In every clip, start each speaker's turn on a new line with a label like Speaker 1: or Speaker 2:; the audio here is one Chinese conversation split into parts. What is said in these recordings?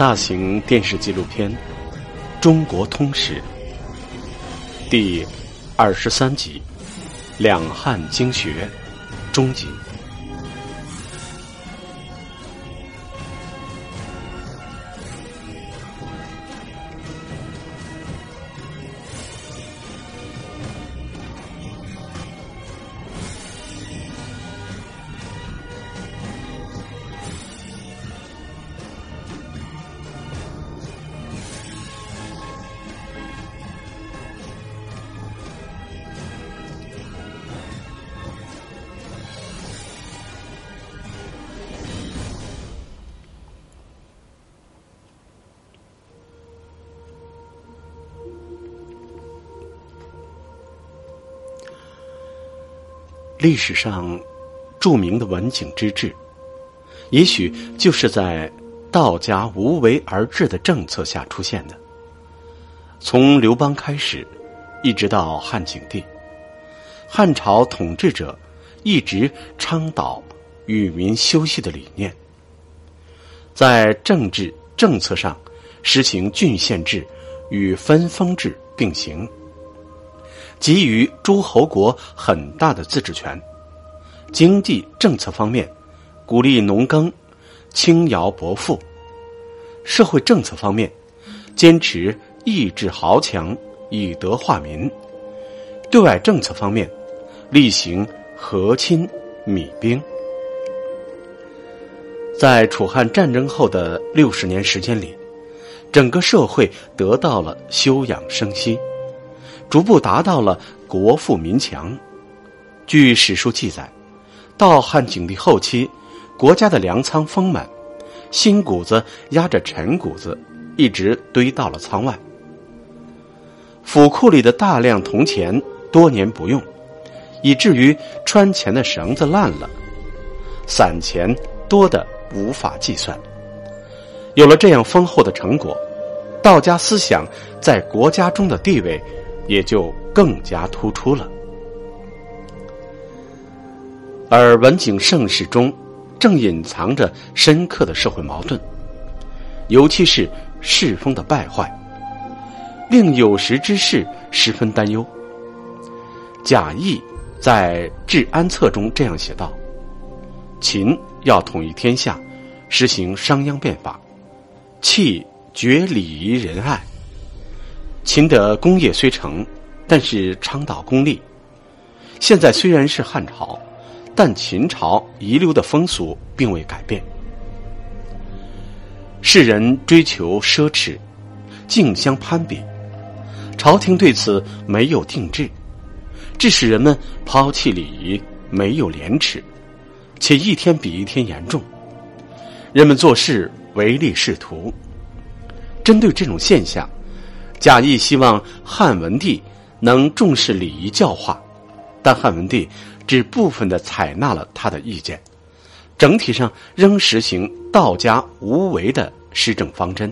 Speaker 1: 大型电视纪录片《中国通史》第二十三集《两汉经学》终集。历史上著名的文景之治，也许就是在道家无为而治的政策下出现的。从刘邦开始，一直到汉景帝，汉朝统治者一直倡导与民休息的理念，在政治政策上实行郡县制与分封制并行。给予诸侯国很大的自治权，经济政策方面鼓励农耕，轻徭薄赋；社会政策方面坚持抑制豪强，以德化民；对外政策方面例行和亲米兵。在楚汉战争后的六十年时间里，整个社会得到了休养生息。逐步达到了国富民强。据史书记载，到汉景帝后期，国家的粮仓丰满，新谷子压着陈谷子，一直堆到了仓外。府库里的大量铜钱多年不用，以至于穿钱的绳子烂了，散钱多的无法计算。有了这样丰厚的成果，道家思想在国家中的地位。也就更加突出了。而文景盛世中，正隐藏着深刻的社会矛盾，尤其是世风的败坏，令有识之士十分担忧。贾谊在《治安策》中这样写道：“秦要统一天下，实行商鞅变法，弃绝礼仪仁爱。”秦的功业虽成，但是倡导功利。现在虽然是汉朝，但秦朝遗留的风俗并未改变。世人追求奢侈，竞相攀比，朝廷对此没有定制，致使人们抛弃礼仪，没有廉耻，且一天比一天严重。人们做事唯利是图。针对这种现象。贾谊希望汉文帝能重视礼仪教化，但汉文帝只部分的采纳了他的意见，整体上仍实行道家无为的施政方针。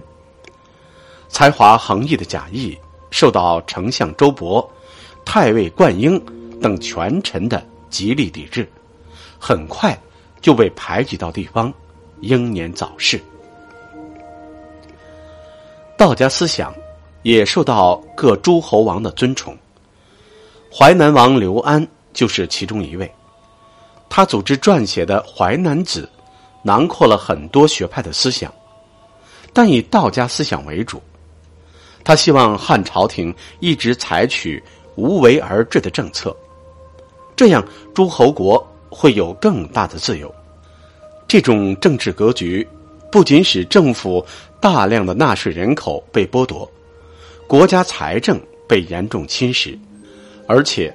Speaker 1: 才华横溢的贾谊受到丞相周勃、太尉灌婴等权臣的极力抵制，很快就被排挤到地方，英年早逝。道家思想。也受到各诸侯王的尊崇。淮南王刘安就是其中一位。他组织撰写的《淮南子》，囊括了很多学派的思想，但以道家思想为主。他希望汉朝廷一直采取无为而治的政策，这样诸侯国会有更大的自由。这种政治格局不仅使政府大量的纳税人口被剥夺。国家财政被严重侵蚀，而且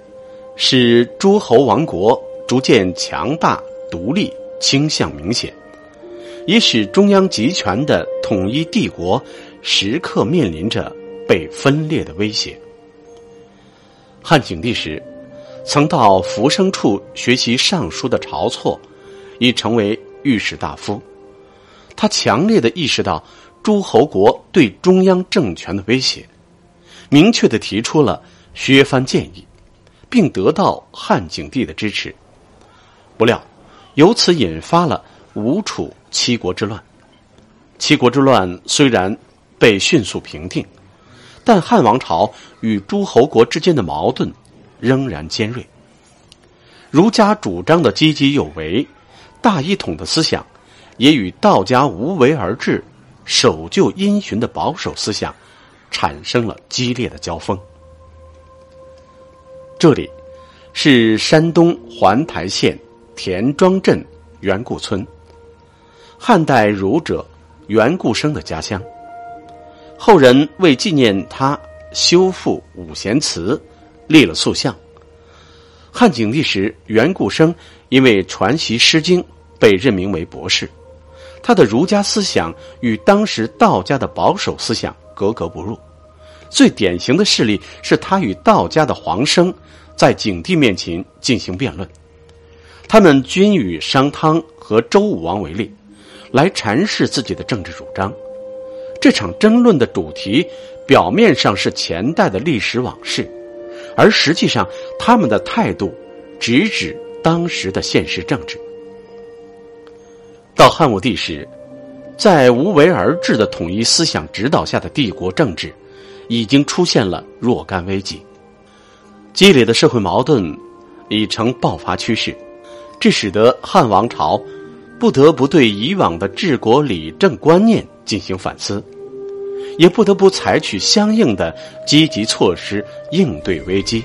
Speaker 1: 使诸侯王国逐渐强大独立倾向明显，也使中央集权的统一帝国时刻面临着被分裂的威胁。汉景帝时，曾到浮生处学习尚书的晁错，已成为御史大夫。他强烈的意识到诸侯国对中央政权的威胁。明确的提出了削藩建议，并得到汉景帝的支持。不料，由此引发了吴楚七国之乱。七国之乱虽然被迅速平定，但汉王朝与诸侯国之间的矛盾仍然尖锐。儒家主张的积极有为、大一统的思想，也与道家无为而治、守旧因循的保守思想产生了激烈的交锋。这里是山东环台县田庄镇袁固村，汉代儒者袁固生的家乡。后人为纪念他，修复五贤祠，立了塑像。汉景帝时，袁固生因为传习《诗经》，被任命为博士。他的儒家思想与当时道家的保守思想格格不入。最典型的事例是他与道家的黄生在景帝面前进行辩论。他们均以商汤和周武王为例，来阐释自己的政治主张。这场争论的主题表面上是前代的历史往事。而实际上，他们的态度直指当时的现实政治。到汉武帝时，在无为而治的统一思想指导下的帝国政治，已经出现了若干危机，积累的社会矛盾已成爆发趋势，这使得汉王朝不得不对以往的治国理政观念进行反思。也不得不采取相应的积极措施应对危机，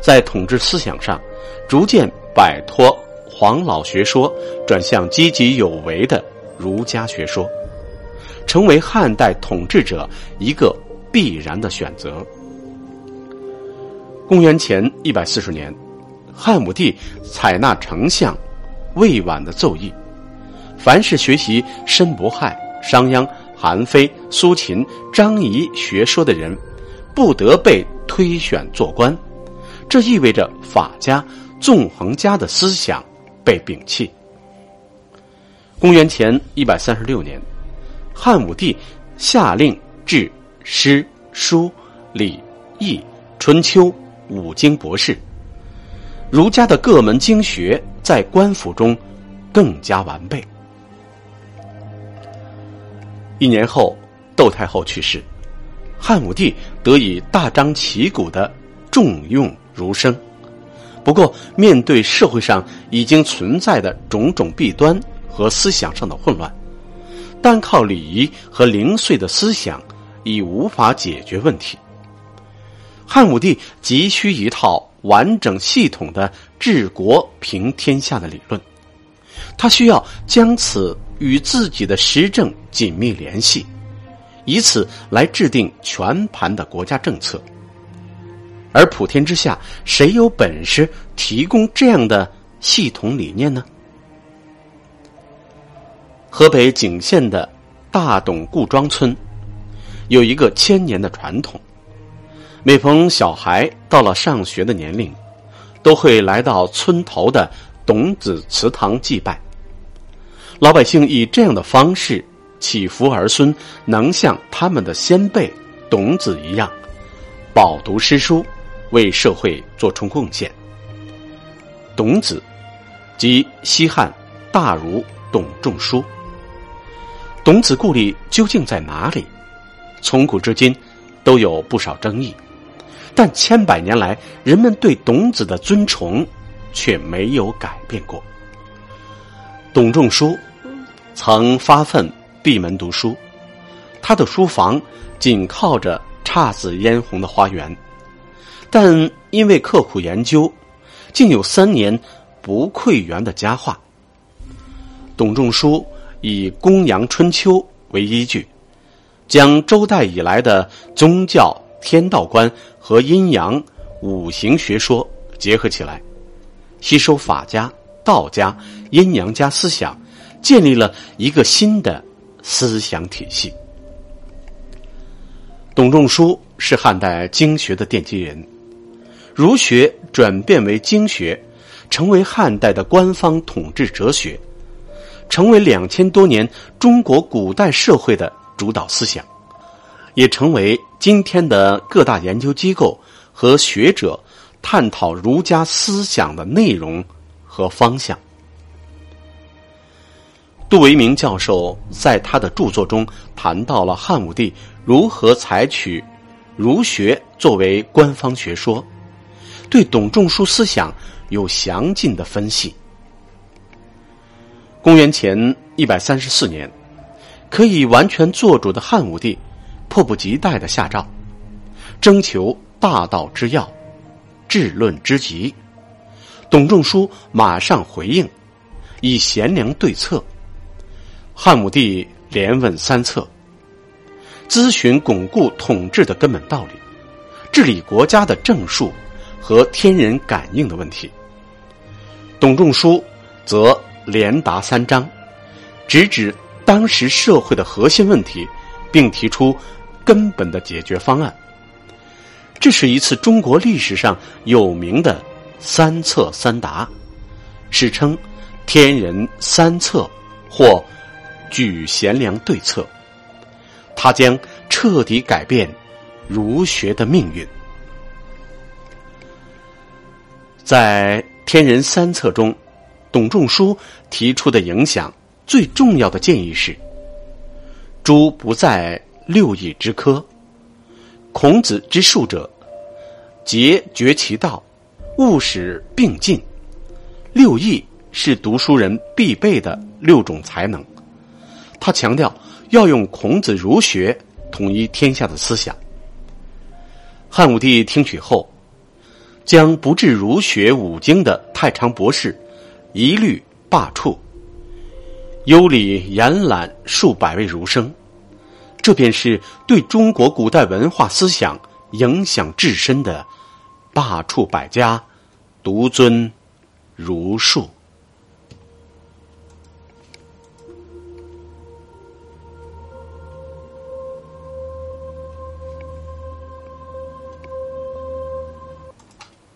Speaker 1: 在统治思想上，逐渐摆脱黄老学说，转向积极有为的儒家学说，成为汉代统治者一个必然的选择。公元前一百四十年，汉武帝采纳丞相魏婉的奏议，凡是学习申不害、商鞅。韩非、苏秦、张仪学说的人，不得被推选做官，这意味着法家、纵横家的思想被摒弃。公元前一百三十六年，汉武帝下令制诗、书、礼、易、春秋五经博士，儒家的各门经学在官府中更加完备。一年后，窦太后去世，汉武帝得以大张旗鼓的重用儒生。不过，面对社会上已经存在的种种弊端和思想上的混乱，单靠礼仪和零碎的思想已无法解决问题。汉武帝急需一套完整系统的治国平天下的理论，他需要将此。与自己的施政紧密联系，以此来制定全盘的国家政策。而普天之下，谁有本事提供这样的系统理念呢？河北景县的大董固庄村有一个千年的传统，每逢小孩到了上学的年龄，都会来到村头的董子祠堂祭拜。老百姓以这样的方式祈福儿孙能像他们的先辈董子一样饱读诗书，为社会做出贡献。董子即西汉大儒董仲舒。董子故里究竟在哪里？从古至今都有不少争议，但千百年来人们对董子的尊崇却没有改变过。董仲舒曾发奋闭门读书，他的书房紧靠着姹紫嫣红的花园，但因为刻苦研究，竟有三年不窥园的佳话。董仲舒以《公羊春秋》为依据，将周代以来的宗教天道观和阴阳五行学说结合起来，吸收法家。道家、阴阳家思想，建立了一个新的思想体系。董仲舒是汉代经学的奠基人，儒学转变为经学，成为汉代的官方统治哲学，成为两千多年中国古代社会的主导思想，也成为今天的各大研究机构和学者探讨儒家思想的内容。和方向。杜维明教授在他的著作中谈到了汉武帝如何采取儒学作为官方学说，对董仲舒思想有详尽的分析。公元前一百三十四年，可以完全做主的汉武帝迫不及待的下诏，征求大道之要、治论之急。董仲舒马上回应，以贤良对策。汉武帝连问三策，咨询巩固统治的根本道理、治理国家的政术和天人感应的问题。董仲舒则连答三章，直指当时社会的核心问题，并提出根本的解决方案。这是一次中国历史上有名的三策三答，史称“天人三策”或。举贤良对策，他将彻底改变儒学的命运。在《天人三策》中，董仲舒提出的影响最重要的建议是：诸不在六艺之科，孔子之术者，节绝其道，务使并进。六艺是读书人必备的六种才能。他强调要用孔子儒学统一天下的思想。汉武帝听取后，将不治儒学五经的太常博士一律罢黜，优礼延揽数百位儒生，这便是对中国古代文化思想影响至深的罢黜百家，独尊儒术。